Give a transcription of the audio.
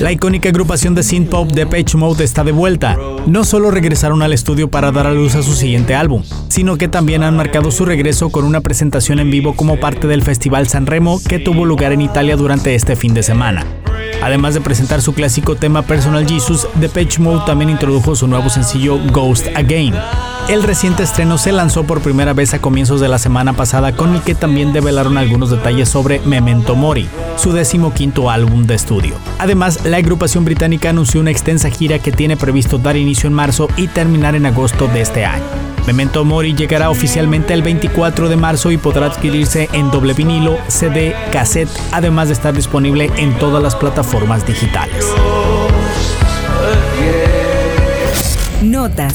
La icónica agrupación de synth pop Depeche Mode está de vuelta. No solo regresaron al estudio para dar a luz a su siguiente álbum, sino que también han marcado su regreso con una presentación en vivo como parte del Festival San Remo que tuvo lugar en Italia durante este fin de semana. Además de presentar su clásico tema Personal Jesus, Depeche Mode también introdujo su nuevo sencillo Ghost Again. El reciente estreno se lanzó por primera vez a comienzos de la semana pasada con el que también develaron algunos detalles sobre Memento Mori, su decimoquinto álbum de estudio. Además, la agrupación británica anunció una extensa gira que tiene previsto dar inicio en marzo y terminar en agosto de este año. Memento Mori llegará oficialmente el 24 de marzo y podrá adquirirse en doble vinilo, CD, cassette, además de estar disponible en todas las plataformas digitales. Notas,